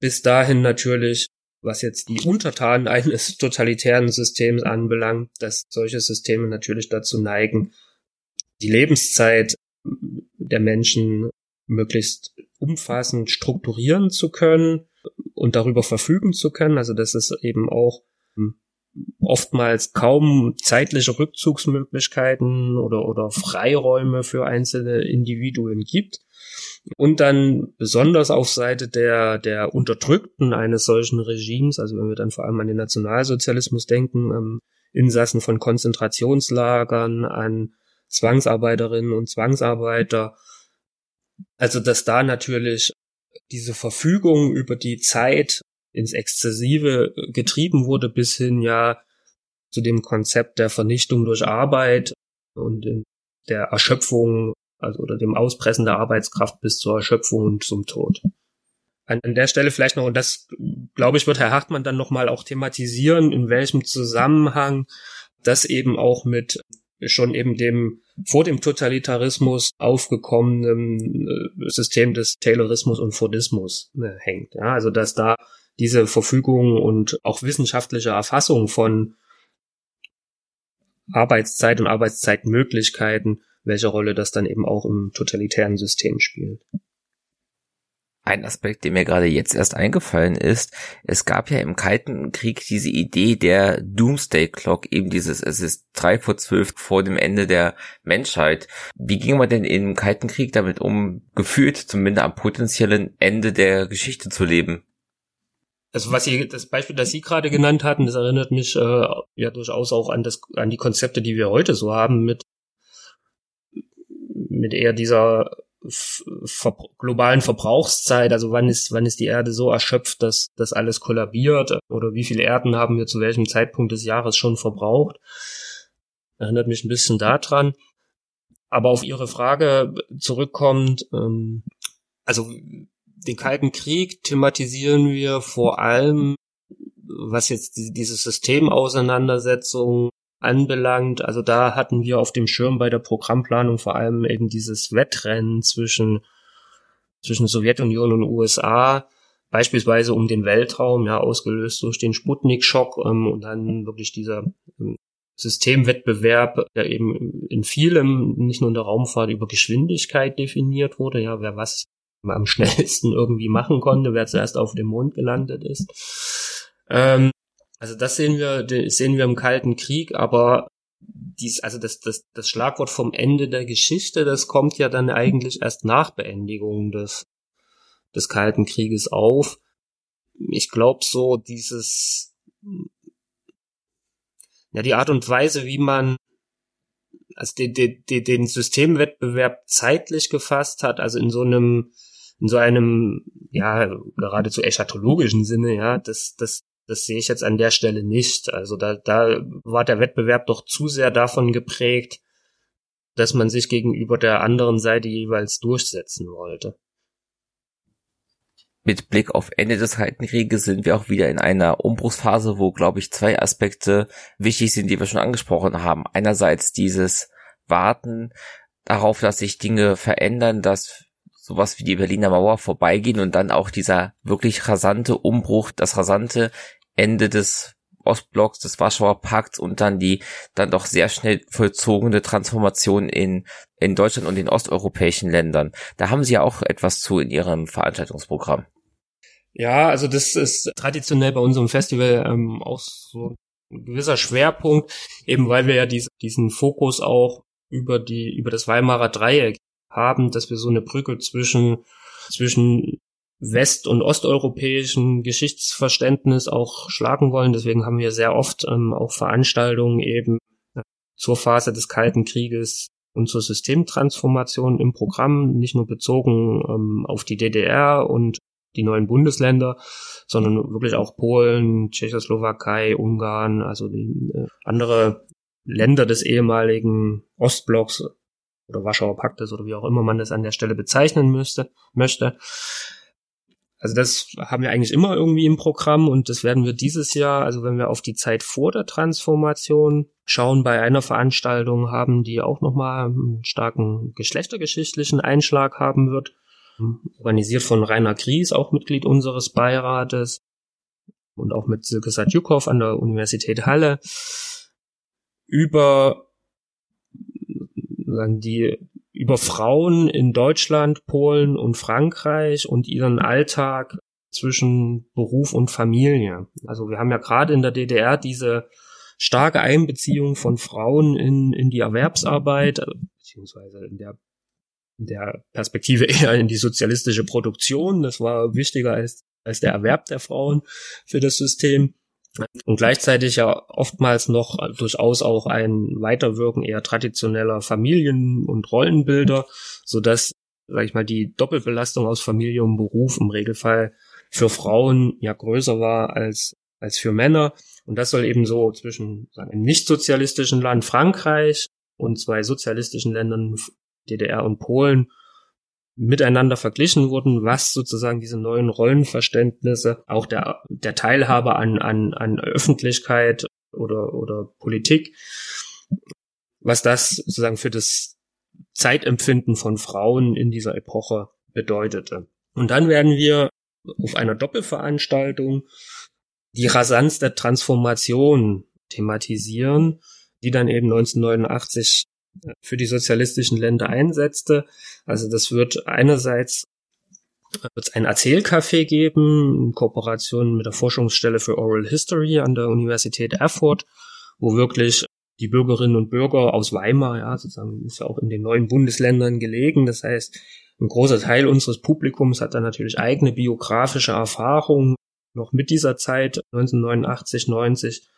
Speaker 1: Bis dahin natürlich, was jetzt die Untertanen eines totalitären Systems anbelangt, dass solche Systeme natürlich dazu neigen, die Lebenszeit der Menschen möglichst umfassend strukturieren zu können und darüber verfügen zu können. Also das ist eben auch hm, oftmals kaum zeitliche Rückzugsmöglichkeiten oder, oder Freiräume für einzelne Individuen gibt. Und dann besonders auf Seite der, der Unterdrückten eines solchen Regimes, also wenn wir dann vor allem an den Nationalsozialismus denken, ähm, Insassen von Konzentrationslagern, an Zwangsarbeiterinnen und Zwangsarbeiter, also dass da natürlich diese Verfügung über die Zeit ins Exzessive getrieben wurde, bis hin ja zu dem Konzept der Vernichtung durch Arbeit und der Erschöpfung also oder dem Auspressen der Arbeitskraft bis zur Erschöpfung und zum Tod. An, an der Stelle vielleicht noch, und das glaube ich, wird Herr Hartmann dann nochmal auch thematisieren, in welchem Zusammenhang das eben auch mit schon eben dem vor dem Totalitarismus aufgekommenen äh, System des Taylorismus und Fordismus ne, hängt. Ja, also dass da diese Verfügung und auch wissenschaftliche Erfassung von Arbeitszeit und Arbeitszeitmöglichkeiten, welche Rolle das dann eben auch im totalitären System spielt.
Speaker 2: Ein Aspekt, der mir gerade jetzt erst eingefallen ist, es gab ja im Kalten Krieg diese Idee der Doomsday Clock, eben dieses, es ist drei vor zwölf vor dem Ende der Menschheit. Wie ging man denn im Kalten Krieg damit um, gefühlt zumindest am potenziellen Ende der Geschichte zu leben?
Speaker 1: Also was Sie, das Beispiel, das Sie gerade genannt hatten, das erinnert mich äh, ja durchaus auch an das, an die Konzepte, die wir heute so haben mit mit eher dieser globalen Verbrauchszeit, also wann ist, wann ist die Erde so erschöpft, dass das alles kollabiert oder wie viele Erden haben wir zu welchem Zeitpunkt des Jahres schon verbraucht. Erinnert mich ein bisschen daran. Aber auf Ihre Frage zurückkommt, ähm, also den Kalten Krieg thematisieren wir vor allem, was jetzt die, diese Systemauseinandersetzung anbelangt. Also da hatten wir auf dem Schirm bei der Programmplanung vor allem eben dieses Wettrennen zwischen, zwischen Sowjetunion und USA, beispielsweise um den Weltraum, ja, ausgelöst durch den Sputnik-Schock ähm, und dann wirklich dieser ähm, Systemwettbewerb, der eben in vielem, nicht nur in der Raumfahrt, über Geschwindigkeit definiert wurde, ja, wer was am schnellsten irgendwie machen konnte, wer zuerst auf dem Mond gelandet ist. Ähm, also das sehen wir, das sehen wir im Kalten Krieg, aber dies, also das, das, das Schlagwort vom Ende der Geschichte, das kommt ja dann eigentlich erst nach Beendigung des, des Kalten Krieges auf. Ich glaube so dieses, ja, die Art und Weise, wie man also den, den, den Systemwettbewerb zeitlich gefasst hat, also in so einem, in so einem, ja, geradezu eschatologischen Sinne, ja, das, das, das sehe ich jetzt an der Stelle nicht. Also da, da war der Wettbewerb doch zu sehr davon geprägt, dass man sich gegenüber der anderen Seite jeweils durchsetzen wollte.
Speaker 2: Mit Blick auf Ende des Kalten Krieges sind wir auch wieder in einer Umbruchsphase, wo, glaube ich, zwei Aspekte wichtig sind, die wir schon angesprochen haben. Einerseits dieses Warten darauf, dass sich Dinge verändern, dass sowas wie die Berliner Mauer vorbeigehen und dann auch dieser wirklich rasante Umbruch, das rasante Ende des Ostblocks, des Warschauer Pakts und dann die dann doch sehr schnell vollzogene Transformation in, in Deutschland und den osteuropäischen Ländern. Da haben Sie ja auch etwas zu in Ihrem Veranstaltungsprogramm.
Speaker 1: Ja, also das ist traditionell bei unserem Festival ähm, auch so ein gewisser Schwerpunkt, eben weil wir ja diese, diesen Fokus auch über die, über das Weimarer Dreieck haben, dass wir so eine Brücke zwischen, zwischen west- und osteuropäischen Geschichtsverständnis auch schlagen wollen. Deswegen haben wir sehr oft ähm, auch Veranstaltungen eben zur Phase des Kalten Krieges und zur Systemtransformation im Programm, nicht nur bezogen ähm, auf die DDR und die neuen Bundesländer, sondern wirklich auch Polen, Tschechoslowakei, Ungarn, also die, äh, andere Länder des ehemaligen Ostblocks oder Warschauer Paktes oder wie auch immer man das an der Stelle bezeichnen müsste, möchte. Also das haben wir eigentlich immer irgendwie im Programm und das werden wir dieses Jahr, also wenn wir auf die Zeit vor der Transformation schauen, bei einer Veranstaltung haben, die auch nochmal einen starken geschlechtergeschichtlichen Einschlag haben wird. Organisiert von Rainer Gries, auch Mitglied unseres Beirates und auch mit Silke Sadjukow an der Universität Halle über sagen die über Frauen in Deutschland, Polen und Frankreich und ihren Alltag zwischen Beruf und Familie. Also wir haben ja gerade in der DDR diese starke Einbeziehung von Frauen in, in die Erwerbsarbeit, äh, beziehungsweise in der, in der Perspektive eher in die sozialistische Produktion. Das war wichtiger als, als der Erwerb der Frauen für das System. Und gleichzeitig ja oftmals noch durchaus auch ein Weiterwirken eher traditioneller Familien- und Rollenbilder, so dass, sag ich mal, die Doppelbelastung aus Familie und Beruf im Regelfall für Frauen ja größer war als, als für Männer. Und das soll eben so zwischen sagen, einem nicht-sozialistischen Land Frankreich und zwei sozialistischen Ländern DDR und Polen miteinander verglichen wurden, was sozusagen diese neuen Rollenverständnisse auch der, der Teilhabe an, an, an Öffentlichkeit oder, oder Politik, was das sozusagen für das Zeitempfinden von Frauen in dieser Epoche bedeutete. Und dann werden wir auf einer Doppelveranstaltung die Rasanz der Transformation thematisieren, die dann eben 1989 für die sozialistischen Länder einsetzte. Also das wird einerseits wird es ein Erzählcafé geben in Kooperation mit der Forschungsstelle für Oral History an der Universität Erfurt, wo wirklich die Bürgerinnen und Bürger aus Weimar, ja, sozusagen ist ja auch in den neuen Bundesländern gelegen. Das heißt, ein großer Teil unseres Publikums hat dann natürlich eigene biografische Erfahrungen noch mit dieser Zeit 1989, 90,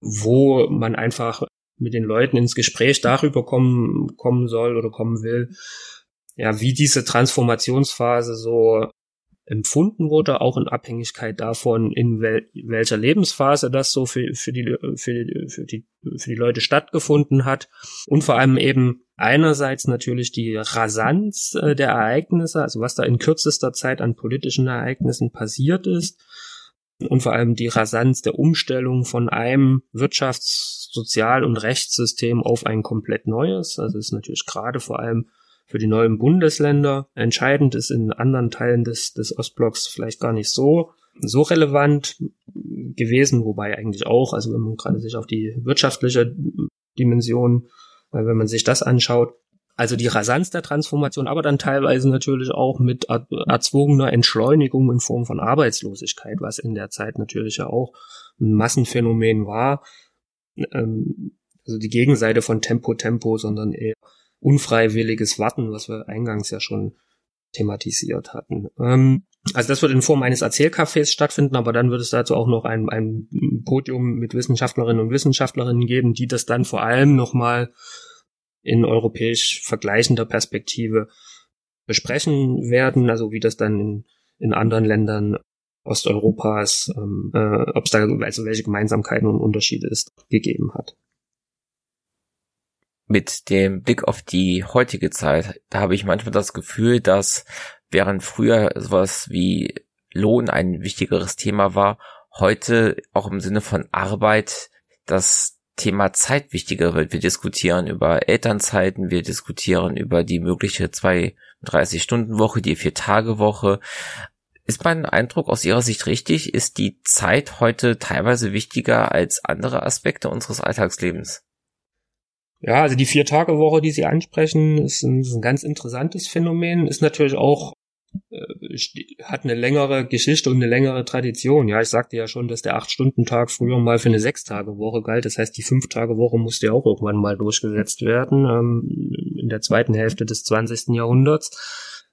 Speaker 1: wo man einfach mit den Leuten ins Gespräch darüber kommen, kommen soll oder kommen will, ja, wie diese Transformationsphase so empfunden wurde, auch in Abhängigkeit davon, in wel welcher Lebensphase das so für, für, die, für, die, für, die, für die Leute stattgefunden hat. Und vor allem eben einerseits natürlich die Rasanz äh, der Ereignisse, also was da in kürzester Zeit an politischen Ereignissen passiert ist und vor allem die Rasanz der Umstellung von einem Wirtschafts-, Sozial- und Rechtssystem auf ein komplett neues. Also ist natürlich gerade vor allem für die neuen Bundesländer entscheidend, ist in anderen Teilen des, des Ostblocks vielleicht gar nicht so, so relevant gewesen, wobei eigentlich auch, also wenn man gerade sich auf die wirtschaftliche Dimension, äh, wenn man sich das anschaut, also die Rasanz der Transformation, aber dann teilweise natürlich auch mit erzwungener Entschleunigung in Form von Arbeitslosigkeit, was in der Zeit natürlich ja auch ein Massenphänomen war. Ähm, also die Gegenseite von Tempo Tempo, sondern eher unfreiwilliges Warten, was wir eingangs ja schon thematisiert hatten. Ähm, also das wird in Form eines Erzählcafés stattfinden, aber dann wird es dazu auch noch ein, ein Podium mit Wissenschaftlerinnen und Wissenschaftlerinnen geben, die das dann vor allem nochmal in europäisch vergleichender Perspektive besprechen werden, also wie das dann in, in anderen Ländern Osteuropas, ähm, äh, ob es da also welche Gemeinsamkeiten und Unterschiede es gegeben hat.
Speaker 2: Mit dem Blick auf die heutige Zeit, da habe ich manchmal das Gefühl, dass während früher sowas wie Lohn ein wichtigeres Thema war, heute auch im Sinne von Arbeit das Thema Zeit wichtiger wird. Wir diskutieren über Elternzeiten, wir diskutieren über die mögliche 32-Stunden-Woche, die Vier-Tage-Woche. Ist mein Eindruck aus Ihrer Sicht richtig? Ist die Zeit heute teilweise wichtiger als andere Aspekte unseres Alltagslebens?
Speaker 1: Ja, also die Vier-Tage-Woche, die Sie ansprechen, ist ein, ist ein ganz interessantes Phänomen, ist natürlich auch hat eine längere Geschichte und eine längere Tradition. Ja, ich sagte ja schon, dass der Acht-Stunden-Tag früher mal für eine Sechs-Tage-Woche galt. Das heißt, die Fünf-Tage-Woche musste ja auch irgendwann mal durchgesetzt werden, ähm, in der zweiten Hälfte des 20. Jahrhunderts.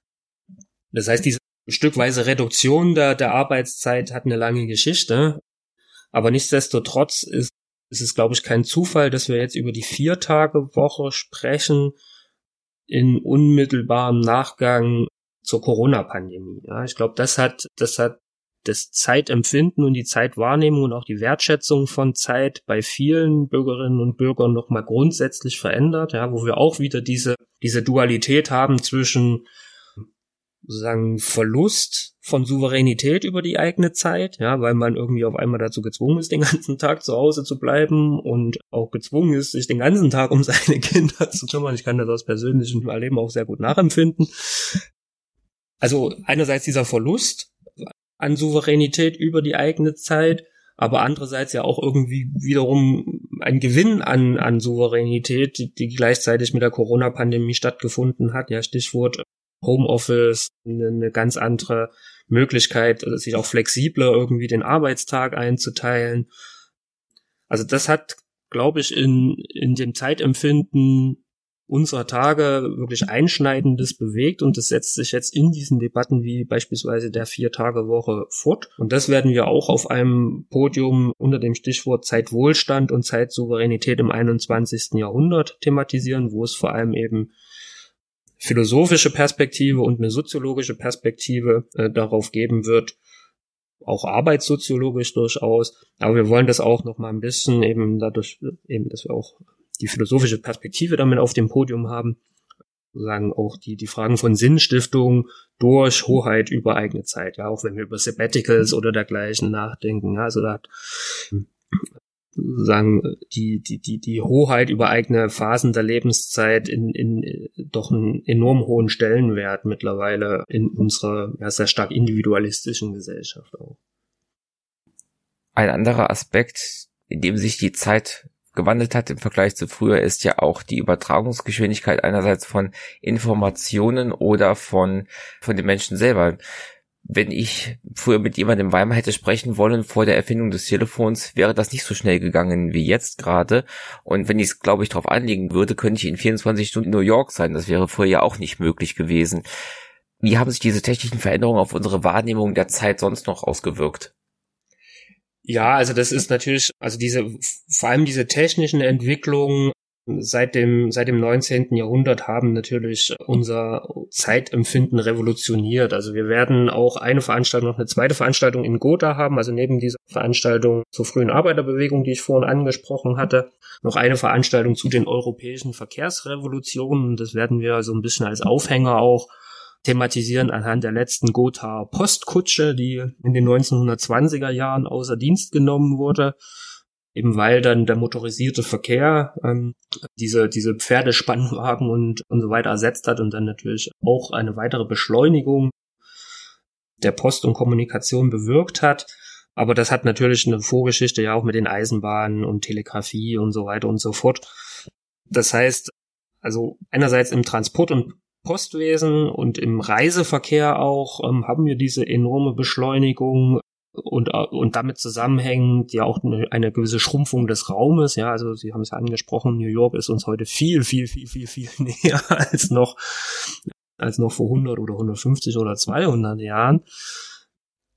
Speaker 1: Das heißt, diese stückweise Reduktion der, der Arbeitszeit hat eine lange Geschichte. Aber nichtsdestotrotz ist, ist es, glaube ich, kein Zufall, dass wir jetzt über die Vier-Tage-Woche sprechen in unmittelbarem Nachgang zur Corona-Pandemie. Ja, ich glaube, das hat, das hat das Zeitempfinden und die Zeitwahrnehmung und auch die Wertschätzung von Zeit bei vielen Bürgerinnen und Bürgern nochmal grundsätzlich verändert, ja, wo wir auch wieder diese, diese Dualität haben zwischen sozusagen Verlust von Souveränität über die eigene Zeit, ja, weil man irgendwie auf einmal dazu gezwungen ist, den ganzen Tag zu Hause zu bleiben und auch gezwungen ist, sich den ganzen Tag um seine Kinder zu kümmern. Ich kann das aus persönlichem Erleben auch sehr gut nachempfinden. Also einerseits dieser Verlust an Souveränität über die eigene Zeit, aber andererseits ja auch irgendwie wiederum ein Gewinn an, an Souveränität, die, die gleichzeitig mit der Corona-Pandemie stattgefunden hat. Ja, Stichwort Homeoffice, eine, ganz andere Möglichkeit, sich auch flexibler irgendwie den Arbeitstag einzuteilen. Also das hat, glaube ich, in, in dem Zeitempfinden unserer Tage wirklich Einschneidendes bewegt und das setzt sich jetzt in diesen Debatten wie beispielsweise der Vier-Tage-Woche fort. Und das werden wir auch auf einem Podium unter dem Stichwort Zeitwohlstand und Zeitsouveränität im 21. Jahrhundert thematisieren, wo es vor allem eben philosophische Perspektive und eine soziologische Perspektive äh, darauf geben wird, auch arbeitssoziologisch durchaus. Aber wir wollen das auch noch mal ein bisschen eben dadurch, eben, dass wir auch die philosophische Perspektive damit auf dem Podium haben, sozusagen auch die, die Fragen von Sinnstiftung durch Hoheit über eigene Zeit, ja, auch wenn wir über Sabbaticals oder dergleichen nachdenken, ja, also da hat sagen die die die die Hoheit über eigene Phasen der Lebenszeit in in doch einen enorm hohen Stellenwert mittlerweile in unserer ja, sehr stark individualistischen Gesellschaft auch.
Speaker 2: Ein anderer Aspekt, in dem sich die Zeit gewandelt hat im Vergleich zu früher, ist ja auch die Übertragungsgeschwindigkeit einerseits von Informationen oder von, von den Menschen selber. Wenn ich früher mit jemandem Weimar hätte sprechen wollen vor der Erfindung des Telefons, wäre das nicht so schnell gegangen wie jetzt gerade. Und wenn ich es, glaube ich, darauf anlegen würde, könnte ich in 24 Stunden New York sein. Das wäre früher ja auch nicht möglich gewesen. Wie haben sich diese technischen Veränderungen auf unsere Wahrnehmung der Zeit sonst noch ausgewirkt?
Speaker 1: Ja, also das ist natürlich, also diese, vor allem diese technischen Entwicklungen seit dem, seit dem 19. Jahrhundert haben natürlich unser Zeitempfinden revolutioniert. Also wir werden auch eine Veranstaltung, noch eine zweite Veranstaltung in Gotha haben, also neben dieser Veranstaltung zur frühen Arbeiterbewegung, die ich vorhin angesprochen hatte, noch eine Veranstaltung zu den europäischen Verkehrsrevolutionen. Das werden wir so ein bisschen als Aufhänger auch thematisieren anhand der letzten Gotha Postkutsche, die in den 1920er Jahren außer Dienst genommen wurde, eben weil dann der motorisierte Verkehr ähm, diese diese Pferdespannwagen und und so weiter ersetzt hat und dann natürlich auch eine weitere Beschleunigung der Post und Kommunikation bewirkt hat. Aber das hat natürlich eine Vorgeschichte ja auch mit den Eisenbahnen und Telegrafie und so weiter und so fort. Das heißt, also einerseits im Transport- und Postwesen und im Reiseverkehr auch ähm, haben wir diese enorme Beschleunigung und, äh, und damit zusammenhängend ja auch eine, eine gewisse Schrumpfung des Raumes. Ja, also Sie haben es ja angesprochen, New York ist uns heute viel, viel, viel, viel, viel näher als noch, als noch vor 100 oder 150 oder 200 Jahren.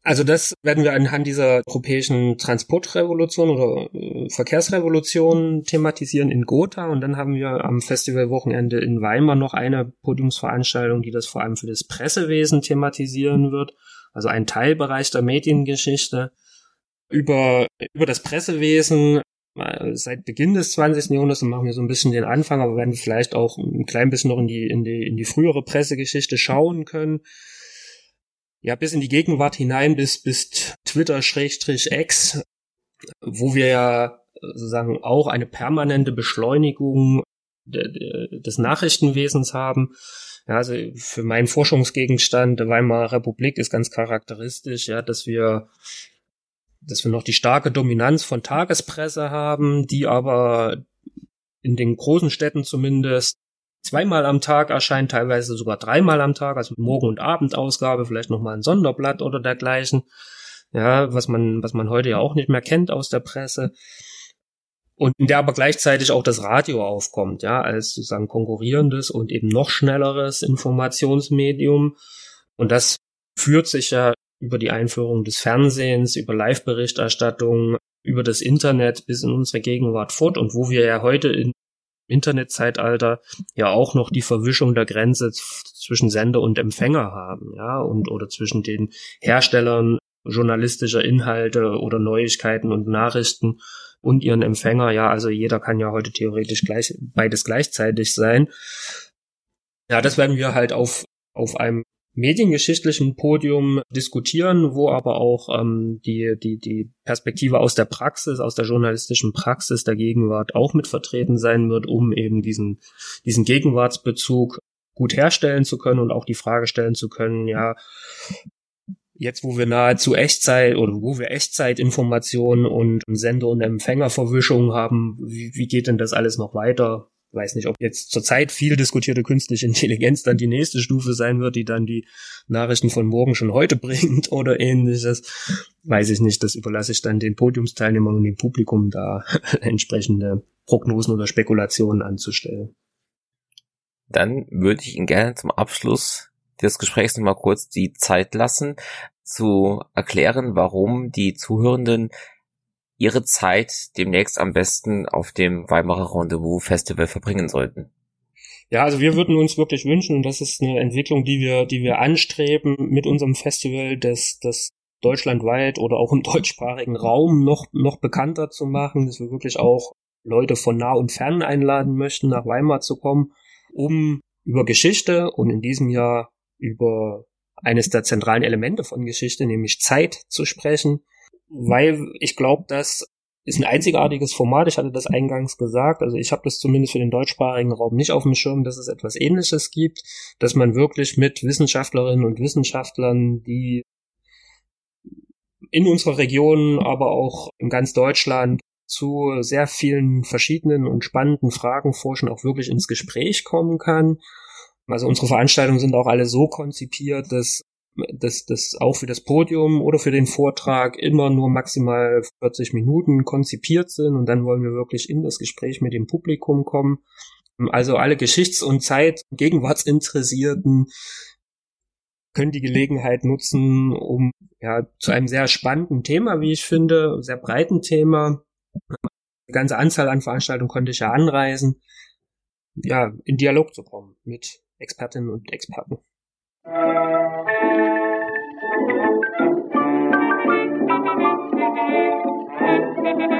Speaker 1: Also das werden wir anhand dieser europäischen Transportrevolution oder äh, Verkehrsrevolution thematisieren in Gotha. Und dann haben wir am Festivalwochenende in Weimar noch eine Podiumsveranstaltung, die das vor allem für das Pressewesen thematisieren wird, also ein Teilbereich der Mediengeschichte. Über über das Pressewesen äh, seit Beginn des 20. Jahrhunderts und machen wir so ein bisschen den Anfang, aber werden vielleicht auch ein klein bisschen noch in die in die in die frühere Pressegeschichte schauen können ja, bis in die Gegenwart hinein, bis, bis Twitter-X, wo wir ja sozusagen auch eine permanente Beschleunigung des Nachrichtenwesens haben. Ja, also für meinen Forschungsgegenstand der Weimarer Republik ist ganz charakteristisch, ja, dass wir dass wir noch die starke Dominanz von Tagespresse haben, die aber in den großen Städten zumindest zweimal am Tag erscheint, teilweise sogar dreimal am Tag, also Morgen- und Abendausgabe, vielleicht nochmal ein Sonderblatt oder dergleichen. Ja, was man, was man heute ja auch nicht mehr kennt aus der Presse. Und in der aber gleichzeitig auch das Radio aufkommt, ja, als sozusagen konkurrierendes und eben noch schnelleres Informationsmedium. Und das führt sich ja über die Einführung des Fernsehens, über Live-Berichterstattung, über das Internet bis in unsere Gegenwart fort und wo wir ja heute in Internetzeitalter ja auch noch die Verwischung der Grenze zwischen Sender und Empfänger haben, ja, und oder zwischen den Herstellern journalistischer Inhalte oder Neuigkeiten und Nachrichten und ihren Empfänger, ja, also jeder kann ja heute theoretisch gleich beides gleichzeitig sein. Ja, das werden wir halt auf auf einem mediengeschichtlichen Podium diskutieren, wo aber auch ähm, die, die, die Perspektive aus der Praxis, aus der journalistischen Praxis der Gegenwart auch mit vertreten sein wird, um eben diesen, diesen Gegenwartsbezug gut herstellen zu können und auch die Frage stellen zu können, ja, jetzt wo wir nahezu Echtzeit oder wo wir Echtzeitinformationen und Sender- und Empfängerverwischung haben, wie, wie geht denn das alles noch weiter? Weiß nicht, ob jetzt zurzeit viel diskutierte künstliche Intelligenz dann die nächste Stufe sein wird, die dann die Nachrichten von morgen schon heute bringt oder ähnliches. Weiß ich nicht. Das überlasse ich dann den Podiumsteilnehmern und dem Publikum da entsprechende Prognosen oder Spekulationen anzustellen.
Speaker 2: Dann würde ich Ihnen gerne zum Abschluss des Gesprächs nochmal kurz die Zeit lassen, zu erklären, warum die Zuhörenden ihre Zeit demnächst am besten auf dem Weimarer Rendezvous Festival verbringen sollten.
Speaker 1: Ja, also wir würden uns wirklich wünschen, und das ist eine Entwicklung, die wir, die wir anstreben mit unserem Festival, dass das deutschlandweit oder auch im deutschsprachigen Raum noch, noch bekannter zu machen, dass wir wirklich auch Leute von nah und fern einladen möchten, nach Weimar zu kommen, um über Geschichte und in diesem Jahr über eines der zentralen Elemente von Geschichte, nämlich Zeit zu sprechen, weil ich glaube, das ist ein einzigartiges Format. Ich hatte das eingangs gesagt. Also ich habe das zumindest für den deutschsprachigen Raum nicht auf dem Schirm, dass es etwas Ähnliches gibt, dass man wirklich mit Wissenschaftlerinnen und Wissenschaftlern, die in unserer Region, aber auch in ganz Deutschland zu sehr vielen verschiedenen und spannenden Fragen forschen, auch wirklich ins Gespräch kommen kann. Also unsere Veranstaltungen sind auch alle so konzipiert, dass dass das auch für das Podium oder für den Vortrag immer nur maximal 40 Minuten konzipiert sind und dann wollen wir wirklich in das Gespräch mit dem Publikum kommen. Also alle Geschichts- und Zeit- Gegenwartsinteressierten können die Gelegenheit nutzen, um ja zu einem sehr spannenden Thema, wie ich finde, sehr breiten Thema. Eine ganze Anzahl an Veranstaltungen konnte ich ja anreisen, ja, in Dialog zu kommen mit Expertinnen und Experten. Thank you.